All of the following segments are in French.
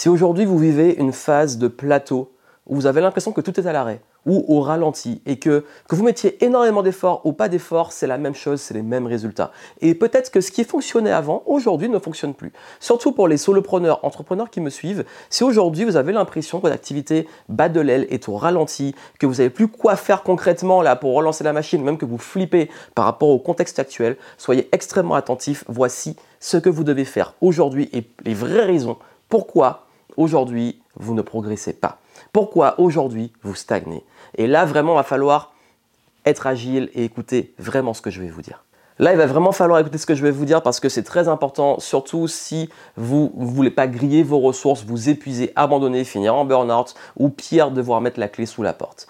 Si aujourd'hui vous vivez une phase de plateau où vous avez l'impression que tout est à l'arrêt, ou au ralenti et que, que vous mettiez énormément d'efforts ou pas d'efforts, c'est la même chose, c'est les mêmes résultats. Et peut-être que ce qui fonctionnait avant, aujourd'hui ne fonctionne plus. Surtout pour les solopreneurs, entrepreneurs qui me suivent, si aujourd'hui vous avez l'impression que votre activité bat de l'aile, est au ralenti, que vous n'avez plus quoi faire concrètement là pour relancer la machine, même que vous flippez par rapport au contexte actuel, soyez extrêmement attentifs. Voici ce que vous devez faire aujourd'hui et les vraies raisons pourquoi aujourd'hui vous ne progressez pas. Pourquoi aujourd'hui vous stagnez? Et là, vraiment, il va falloir être agile et écouter vraiment ce que je vais vous dire. Là, il va vraiment falloir écouter ce que je vais vous dire parce que c'est très important, surtout si vous ne voulez pas griller vos ressources, vous épuiser, abandonner, finir en burn-out ou pire, devoir mettre la clé sous la porte.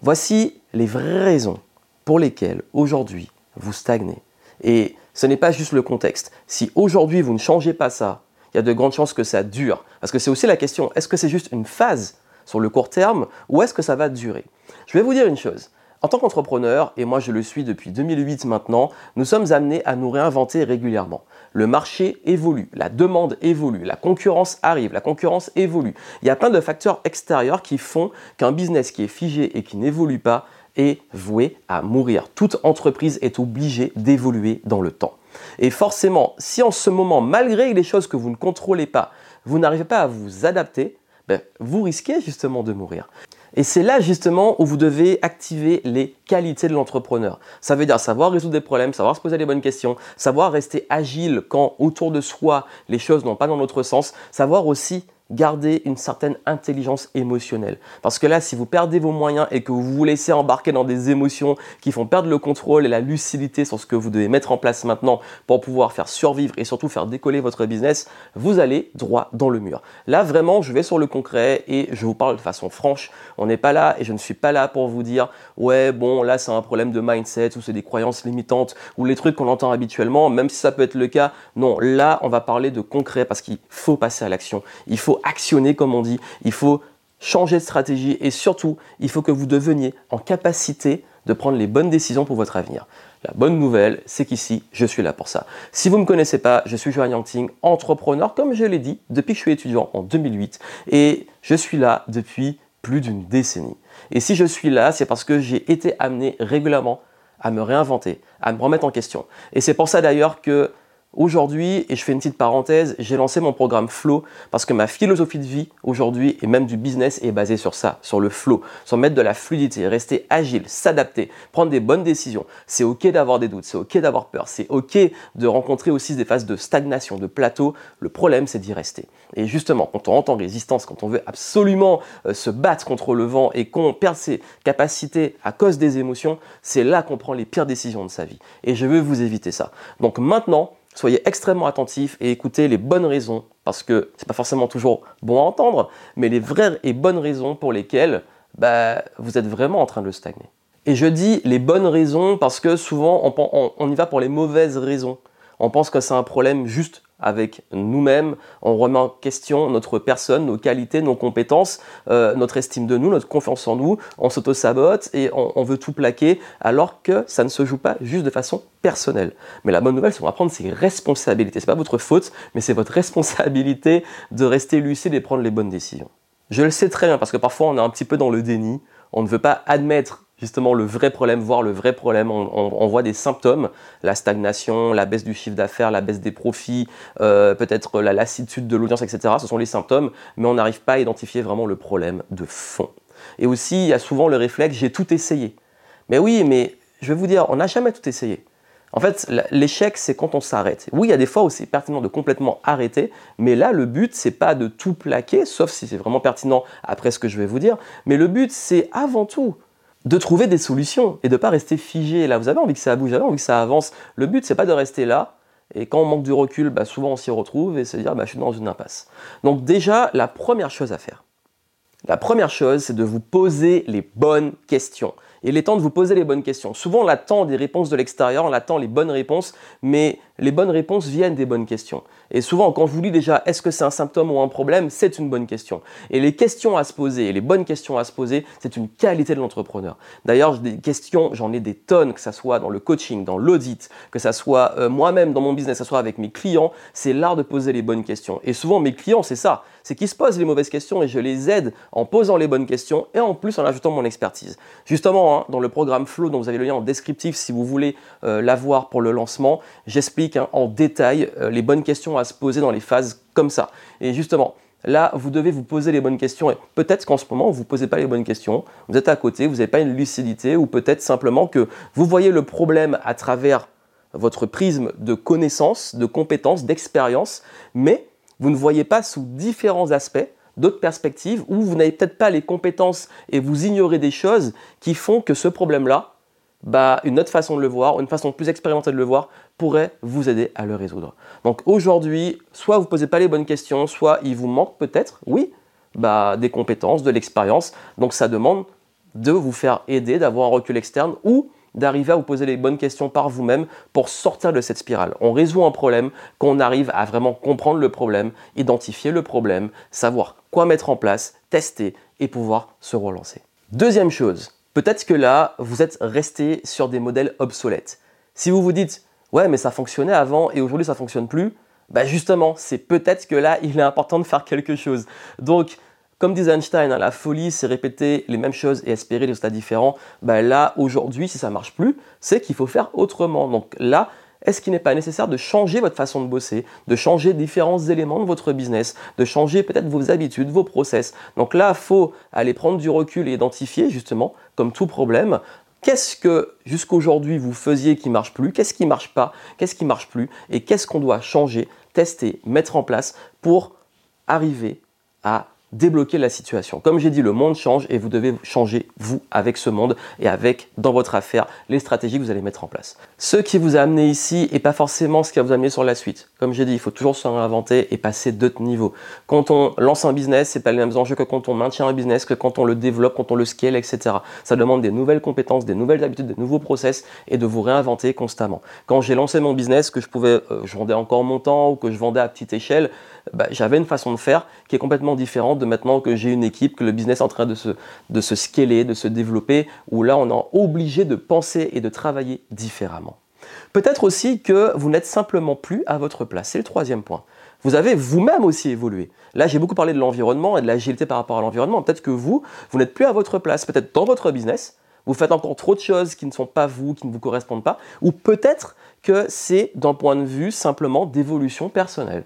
Voici les vraies raisons pour lesquelles aujourd'hui vous stagnez. Et ce n'est pas juste le contexte. Si aujourd'hui vous ne changez pas ça, il y a de grandes chances que ça dure. Parce que c'est aussi la question, est-ce que c'est juste une phase sur le court terme ou est-ce que ça va durer? Je vais vous dire une chose. En tant qu'entrepreneur, et moi je le suis depuis 2008 maintenant, nous sommes amenés à nous réinventer régulièrement. Le marché évolue, la demande évolue, la concurrence arrive, la concurrence évolue. Il y a plein de facteurs extérieurs qui font qu'un business qui est figé et qui n'évolue pas est voué à mourir. Toute entreprise est obligée d'évoluer dans le temps. Et forcément, si en ce moment, malgré les choses que vous ne contrôlez pas, vous n'arrivez pas à vous adapter, ben, vous risquez justement de mourir. Et c'est là justement où vous devez activer les qualités de l'entrepreneur. Ça veut dire savoir résoudre des problèmes, savoir se poser les bonnes questions, savoir rester agile quand autour de soi les choses n'ont pas dans notre sens, savoir aussi garder une certaine intelligence émotionnelle. Parce que là, si vous perdez vos moyens et que vous vous laissez embarquer dans des émotions qui font perdre le contrôle et la lucidité sur ce que vous devez mettre en place maintenant pour pouvoir faire survivre et surtout faire décoller votre business, vous allez droit dans le mur. Là, vraiment, je vais sur le concret et je vous parle de façon franche. On n'est pas là et je ne suis pas là pour vous dire, ouais, bon, là, c'est un problème de mindset ou c'est des croyances limitantes ou les trucs qu'on entend habituellement, même si ça peut être le cas. Non, là, on va parler de concret parce qu'il faut passer à l'action. Il faut actionner, comme on dit. Il faut changer de stratégie et surtout, il faut que vous deveniez en capacité de prendre les bonnes décisions pour votre avenir. La bonne nouvelle, c'est qu'ici, je suis là pour ça. Si vous ne me connaissez pas, je suis Johan Yangting, entrepreneur, comme je l'ai dit, depuis que je suis étudiant en 2008. Et je suis là depuis plus d'une décennie. Et si je suis là, c'est parce que j'ai été amené régulièrement à me réinventer, à me remettre en question. Et c'est pour ça d'ailleurs que Aujourd'hui, et je fais une petite parenthèse, j'ai lancé mon programme Flow parce que ma philosophie de vie aujourd'hui et même du business est basée sur ça, sur le flow, sur mettre de la fluidité, rester agile, s'adapter, prendre des bonnes décisions. C'est ok d'avoir des doutes, c'est ok d'avoir peur, c'est ok de rencontrer aussi des phases de stagnation, de plateau. Le problème, c'est d'y rester. Et justement, quand on entend résistance, quand on veut absolument euh, se battre contre le vent et qu'on perd ses capacités à cause des émotions, c'est là qu'on prend les pires décisions de sa vie. Et je veux vous éviter ça. Donc maintenant, Soyez extrêmement attentifs et écoutez les bonnes raisons, parce que c'est pas forcément toujours bon à entendre, mais les vraies et bonnes raisons pour lesquelles bah, vous êtes vraiment en train de stagner. Et je dis les bonnes raisons parce que souvent on y va pour les mauvaises raisons. On pense que c'est un problème juste avec nous-mêmes, on remet en question notre personne, nos qualités, nos compétences, euh, notre estime de nous, notre confiance en nous, on s'auto-sabote et on, veut tout plaquer alors que ça ne se joue pas juste de façon personnelle. Mais la bonne nouvelle, c'est qu'on va prendre ses responsabilités. C'est pas votre faute, mais c'est votre responsabilité de rester lucide et prendre les bonnes décisions. Je le sais très bien parce que parfois on est un petit peu dans le déni, on ne veut pas admettre justement le vrai problème, voir le vrai problème. On, voit des symptômes, la stagnation, la baisse du chiffre d'affaires, la baisse des profits, euh, peut-être la lassitude de l'audience, etc. Ce sont les symptômes, mais on n'arrive pas à identifier vraiment le problème de fond. Et aussi, il y a souvent le réflexe, j'ai tout essayé. Mais oui, mais je vais vous dire, on n'a jamais tout essayé. En fait, l'échec, c'est quand on s'arrête. Oui, il y a des fois où c'est pertinent de complètement arrêter, mais là, le but, c'est pas de tout plaquer, sauf si c'est vraiment pertinent après ce que je vais vous dire, mais le but, c'est avant tout de trouver des solutions et de ne pas rester figé. Là, vous avez envie que ça bouge, vous avez envie que ça avance. Le but, c'est pas de rester là. Et quand on manque du recul, bah, souvent on s'y retrouve et se dire bah, je suis dans une impasse. Donc déjà, la première chose à faire, la première chose, c'est de vous poser les bonnes questions. Il est temps de vous poser les bonnes questions. Souvent, on attend des réponses de l'extérieur, on attend les bonnes réponses, mais les bonnes réponses viennent des bonnes questions. Et souvent, quand vous dis déjà est-ce que c'est un symptôme ou un problème, c'est une bonne question. Et les questions à se poser, les bonnes questions à se poser, c'est une qualité de l'entrepreneur. D'ailleurs, des questions, j'en ai des tonnes, que ce soit dans le coaching, dans l'audit, que ce soit euh, moi-même dans mon business, que ce soit avec mes clients, c'est l'art de poser les bonnes questions. Et souvent, mes clients, c'est ça. C'est qu'ils se posent les mauvaises questions et je les aide en posant les bonnes questions et en plus en ajoutant mon expertise. Justement, hein, dans le programme Flow, dont vous avez le lien en descriptif si vous voulez euh, l'avoir pour le lancement, j'explique hein, en détail euh, les bonnes questions à se poser dans les phases comme ça. Et justement, Là, vous devez vous poser les bonnes questions. Et peut-être qu'en ce moment, vous ne posez pas les bonnes questions. Vous êtes à côté, vous n'avez pas une lucidité, ou peut-être simplement que vous voyez le problème à travers votre prisme de connaissances, de compétences, d'expérience, mais vous ne voyez pas sous différents aspects, d'autres perspectives, où vous n'avez peut-être pas les compétences et vous ignorez des choses qui font que ce problème-là, bah, une autre façon de le voir, une façon plus expérimentée de le voir, pourrait vous aider à le résoudre. Donc aujourd'hui, soit vous ne posez pas les bonnes questions, soit il vous manque peut-être, oui, bah, des compétences, de l'expérience. Donc ça demande de vous faire aider, d'avoir un recul externe ou d'arriver à vous poser les bonnes questions par vous-même pour sortir de cette spirale. On résout un problème qu'on arrive à vraiment comprendre le problème, identifier le problème, savoir quoi mettre en place, tester et pouvoir se relancer. Deuxième chose, peut-être que là, vous êtes resté sur des modèles obsolètes. Si vous vous dites, ouais, mais ça fonctionnait avant et aujourd'hui ça fonctionne plus, bah justement, c'est peut-être que là, il est important de faire quelque chose. Donc, comme disait Einstein, hein, la folie, c'est répéter les mêmes choses et espérer des résultats différents. Ben là, aujourd'hui, si ça ne marche plus, c'est qu'il faut faire autrement. Donc là, est-ce qu'il n'est pas nécessaire de changer votre façon de bosser, de changer différents éléments de votre business, de changer peut-être vos habitudes, vos process? Donc là, il faut aller prendre du recul et identifier justement, comme tout problème, qu'est-ce que jusqu'aujourd'hui vous faisiez qui marche plus, qu'est-ce qui marche pas, qu'est-ce qui marche plus, et qu'est-ce qu'on doit changer, tester, mettre en place pour arriver à débloquer la situation. Comme j'ai dit, le monde change et vous devez changer, vous, avec ce monde et avec, dans votre affaire, les stratégies que vous allez mettre en place. Ce qui vous a amené ici n'est pas forcément ce qui va vous amener sur la suite. Comme j'ai dit, il faut toujours se réinventer et passer d'autres niveaux. Quand on lance un business, c'est pas les mêmes enjeux que quand on maintient un business, que quand on le développe, quand on le scale, etc. Ça demande des nouvelles compétences, des nouvelles habitudes, des nouveaux process et de vous réinventer constamment. Quand j'ai lancé mon business, que je euh, vendais encore mon temps ou que je vendais à petite échelle, bah, j'avais une façon de faire qui est complètement différente de maintenant que j'ai une équipe, que le business est en train de se, de se scaler, de se développer, où là on est obligé de penser et de travailler différemment. Peut-être aussi que vous n'êtes simplement plus à votre place. C'est le troisième point. Vous avez vous-même aussi évolué. Là, j'ai beaucoup parlé de l'environnement et de l'agilité par rapport à l'environnement. Peut-être que vous, vous n'êtes plus à votre place. Peut-être dans votre business, vous faites encore trop de choses qui ne sont pas vous, qui ne vous correspondent pas. Ou peut-être que c'est d'un point de vue simplement d'évolution personnelle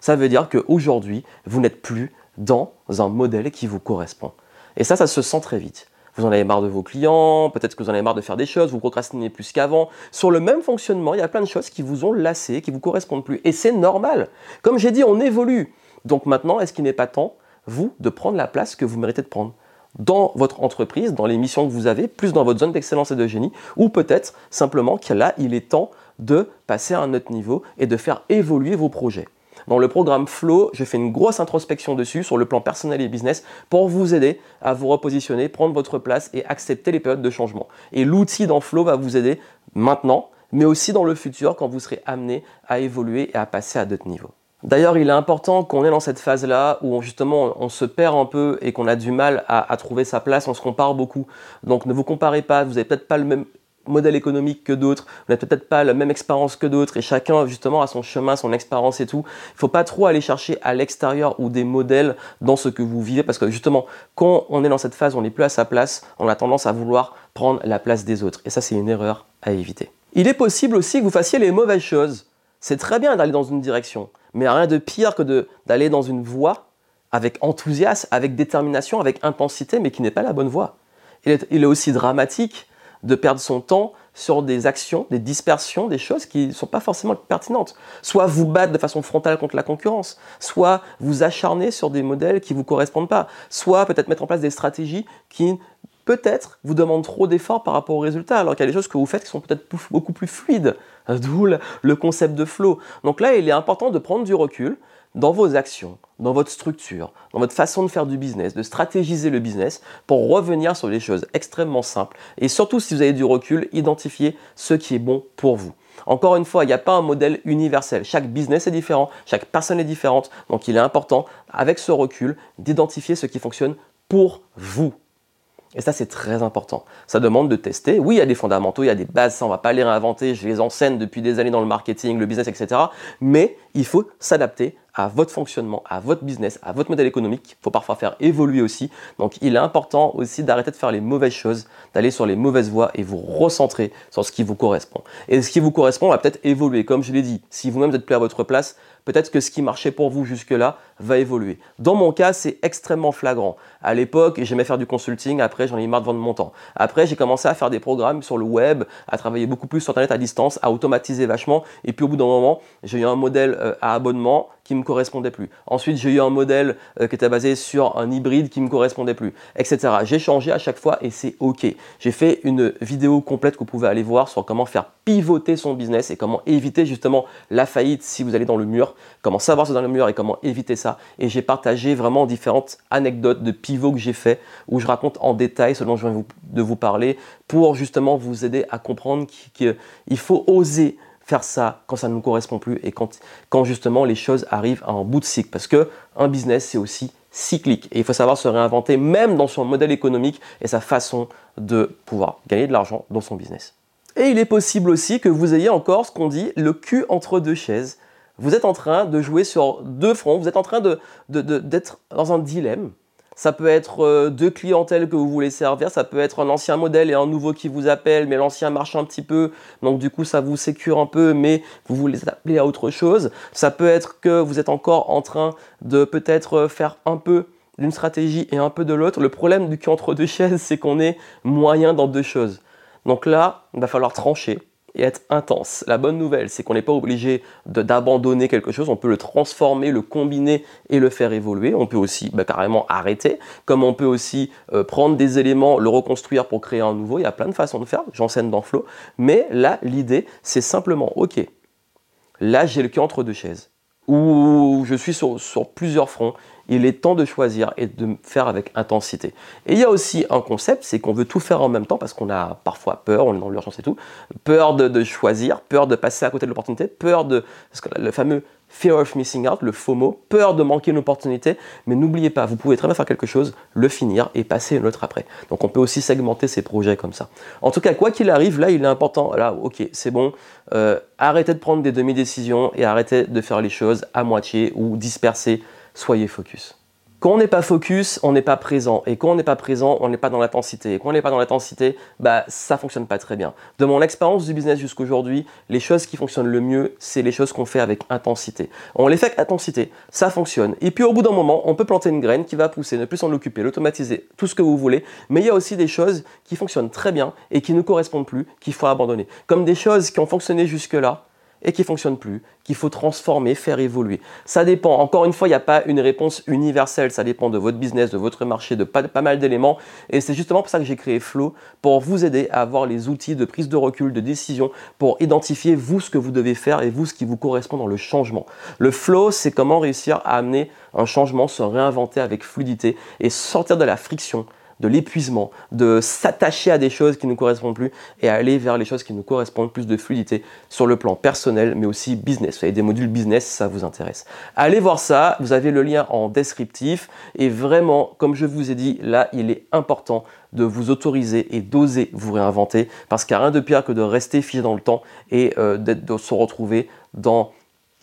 ça veut dire qu'aujourd'hui, vous n'êtes plus dans un modèle qui vous correspond. Et ça, ça se sent très vite. Vous en avez marre de vos clients, peut-être que vous en avez marre de faire des choses, vous procrastinez plus qu'avant. Sur le même fonctionnement, il y a plein de choses qui vous ont lassé, qui vous correspondent plus. Et c'est normal. Comme j'ai dit, on évolue. Donc maintenant, est-ce qu'il n'est pas temps, vous, de prendre la place que vous méritez de prendre dans votre entreprise, dans les missions que vous avez, plus dans votre zone d'excellence et de génie, ou peut-être simplement que là, il est temps de passer à un autre niveau et de faire évoluer vos projets. Dans le programme Flow, je fais une grosse introspection dessus sur le plan personnel et business pour vous aider à vous repositionner, prendre votre place et accepter les périodes de changement. Et l'outil dans Flow va vous aider maintenant, mais aussi dans le futur quand vous serez amené à évoluer et à passer à d'autres niveaux. D'ailleurs, il est important qu'on est dans cette phase-là où justement on se perd un peu et qu'on a du mal à, à, trouver sa place, on se compare beaucoup. Donc ne vous comparez pas, vous n'avez peut-être pas le même modèle économique que d'autres, vous n'avez peut-être pas la même expérience que d'autres, et chacun justement a son chemin, son expérience et tout. Il ne faut pas trop aller chercher à l'extérieur ou des modèles dans ce que vous vivez, parce que justement, quand on est dans cette phase, on n'est plus à sa place, on a tendance à vouloir prendre la place des autres. Et ça, c'est une erreur à éviter. Il est possible aussi que vous fassiez les mauvaises choses. C'est très bien d'aller dans une direction, mais rien de pire que d'aller dans une voie avec enthousiasme, avec détermination, avec intensité, mais qui n'est pas la bonne voie. il est aussi dramatique de perdre son temps sur des actions, des dispersions, des choses qui ne sont pas forcément pertinentes. Soit vous battre de façon frontale contre la concurrence, soit vous acharner sur des modèles qui ne vous correspondent pas, soit peut-être mettre en place des stratégies qui peut-être vous demandent trop d'efforts par rapport aux résultats, alors qu'il y a des choses que vous faites qui sont peut-être beaucoup plus fluides, d'où le concept de flow. Donc là, il est important de prendre du recul, dans vos actions, dans votre structure, dans votre façon de faire du business, de stratégiser le business pour revenir sur des choses extrêmement simples. Et surtout, si vous avez du recul, identifier ce qui est bon pour vous. Encore une fois, il n'y a pas un modèle universel. Chaque business est différent, chaque personne est différente. Donc il est important, avec ce recul, d'identifier ce qui fonctionne pour vous. Et ça, c'est très important. Ça demande de tester. Oui, il y a des fondamentaux, il y a des bases, ça, on va pas les réinventer. Je les enseigne depuis des années dans le marketing, le business, etc. Mais il faut s'adapter à votre fonctionnement, à votre business, à votre modèle économique, qu'il faut parfois faire évoluer aussi. Donc il est important aussi d'arrêter de faire les mauvaises choses, d'aller sur les mauvaises voies et vous recentrer sur ce qui vous correspond. Et ce qui vous correspond va peut-être évoluer. Comme je l'ai dit, si vous-même êtes plus à votre place, peut-être que ce qui marchait pour vous jusque-là va évoluer. Dans mon cas, c'est extrêmement flagrant. À l'époque, j'aimais faire du consulting, après j'en ai marre de vendre mon temps. Après, j'ai commencé à faire des programmes sur le web, à travailler beaucoup plus sur Internet à distance, à automatiser vachement. Et puis au bout d'un moment, j'ai eu un modèle euh, à abonnement qui me correspondait plus. Ensuite, j'ai eu un modèle euh, qui était basé sur un hybride qui me correspondait plus, etc. J'ai changé à chaque fois et c'est OK. J'ai fait une vidéo complète que vous pouvez aller voir sur comment faire pivoter son business et comment éviter justement la faillite si vous allez dans le mur, comment savoir ce dans le mur et comment éviter ça. Et j'ai partagé vraiment différentes anecdotes de pivots que j'ai fait où je raconte en détail ce dont je viens de vous parler pour justement vous aider à comprendre qu'il faut oser faire ça quand ça ne nous correspond plus et quand, quand justement les choses arrivent à un bout de cycle. Parce que un business, c'est aussi cyclique. Et il faut savoir se réinventer même dans son modèle économique et sa façon de pouvoir gagner de l'argent dans son business. Et il est possible aussi que vous ayez encore ce qu'on dit le cul entre deux chaises. Vous êtes en train de jouer sur deux fronts, vous êtes en train d'être dans un dilemme. Ça peut être euh, deux clientèles que vous voulez servir, ça peut être un ancien modèle et un nouveau qui vous appelle, mais l'ancien marche un petit peu, donc du coup ça vous sécure un peu, mais vous voulez appeler à autre chose. Ça peut être que vous êtes encore en train de peut-être faire un peu d'une stratégie et un peu de l'autre. Le problème du cul entre deux chaises, c'est qu'on est moyen dans deux choses. Donc là, il va falloir trancher et être intense. La bonne nouvelle, c'est qu'on n'est pas obligé d'abandonner quelque chose, on peut le transformer, le combiner et le faire évoluer. On peut aussi bah, carrément arrêter, comme on peut aussi euh, prendre des éléments, le reconstruire pour créer un nouveau. Il y a plein de façons de faire, j'enseigne dans Flow. Mais là, l'idée, c'est simplement, ok, là j'ai le cul entre deux chaises, ou je suis sur, plusieurs fronts, il est temps de choisir et de faire avec intensité. Et il y a aussi un concept, c'est qu'on veut tout faire en même temps parce qu'on a parfois peur, on est dans l'urgence et tout, peur de, choisir, peur de passer à côté de l'opportunité, peur de, le fameux fear of missing out, le FOMO, peur de manquer une opportunité, mais n'oubliez pas, vous pouvez très bien faire quelque chose, le finir et passer une autre après. Donc on peut aussi segmenter ses projets comme ça. En tout cas, quoi qu'il arrive, là il est important, là ok, c'est bon, euh, arrêtez de prendre des demi-décisions et arrêtez de faire les choses à moitié ou disperser soyez focus. Quand on n'est pas focus, on n'est pas présent. Et quand on n'est pas présent, on n'est pas dans l'intensité. Et quand on n'est pas dans l'intensité, bah, ça fonctionne pas très bien. De mon expérience du business jusqu'aujourd'hui, les choses qui fonctionnent le mieux, c'est les choses qu'on fait avec intensité. On les fait avec intensité, ça fonctionne. Et puis au bout d'un moment, on peut planter une graine qui va pousser, ne plus s'en occuper, l'automatiser, tout ce que vous voulez. Mais il y a aussi des choses qui fonctionnent très bien et qui ne correspondent plus, qu'il faut abandonner. Comme des choses qui ont fonctionné jusque-là, et qui ne fonctionne plus, qu'il faut transformer, faire évoluer. Ça dépend, encore une fois, il n'y a pas une réponse universelle, ça dépend de votre business, de votre marché, de pas, pas mal d'éléments. Et c'est justement pour ça que j'ai créé Flow, pour vous aider à avoir les outils de prise de recul, de décision, pour identifier vous ce que vous devez faire et vous ce qui vous correspond dans le changement. Le Flow, c'est comment réussir à amener un changement, se réinventer avec fluidité et sortir de la friction de l'épuisement, de s'attacher à des choses qui ne nous correspondent plus et aller vers les choses qui nous correspondent, plus de fluidité sur le plan personnel, mais aussi business. Vous avez des modules business, ça vous intéresse. Allez voir ça, vous avez le lien en descriptif et vraiment, comme je vous ai dit, là, il est important de vous autoriser et d'oser vous réinventer parce qu'il n'y a rien de pire que de rester figé dans le temps et euh, de se retrouver dans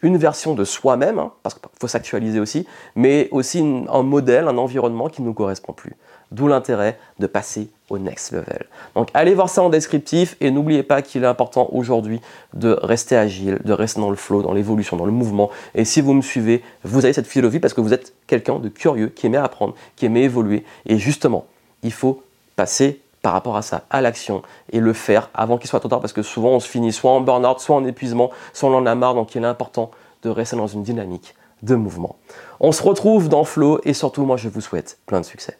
une version de soi-même, hein, parce qu'il faut s'actualiser aussi, mais aussi un modèle, un environnement qui ne nous correspond plus. D'où l'intérêt de passer au next level. Donc allez voir ça en descriptif et n'oubliez pas qu'il est important aujourd'hui de rester agile, de rester dans le flow, dans l'évolution, dans le mouvement. Et si vous me suivez, vous avez cette philosophie parce que vous êtes quelqu'un de curieux, qui aimait apprendre, qui aimait évoluer. Et justement, il faut passer par rapport à ça, à l'action, et le faire avant qu'il soit trop tard, parce que souvent on se finit soit en burn-out, soit en épuisement, soit on en a marre, donc il est important de rester dans une dynamique de mouvement. On se retrouve dans Flow, et surtout moi je vous souhaite plein de succès.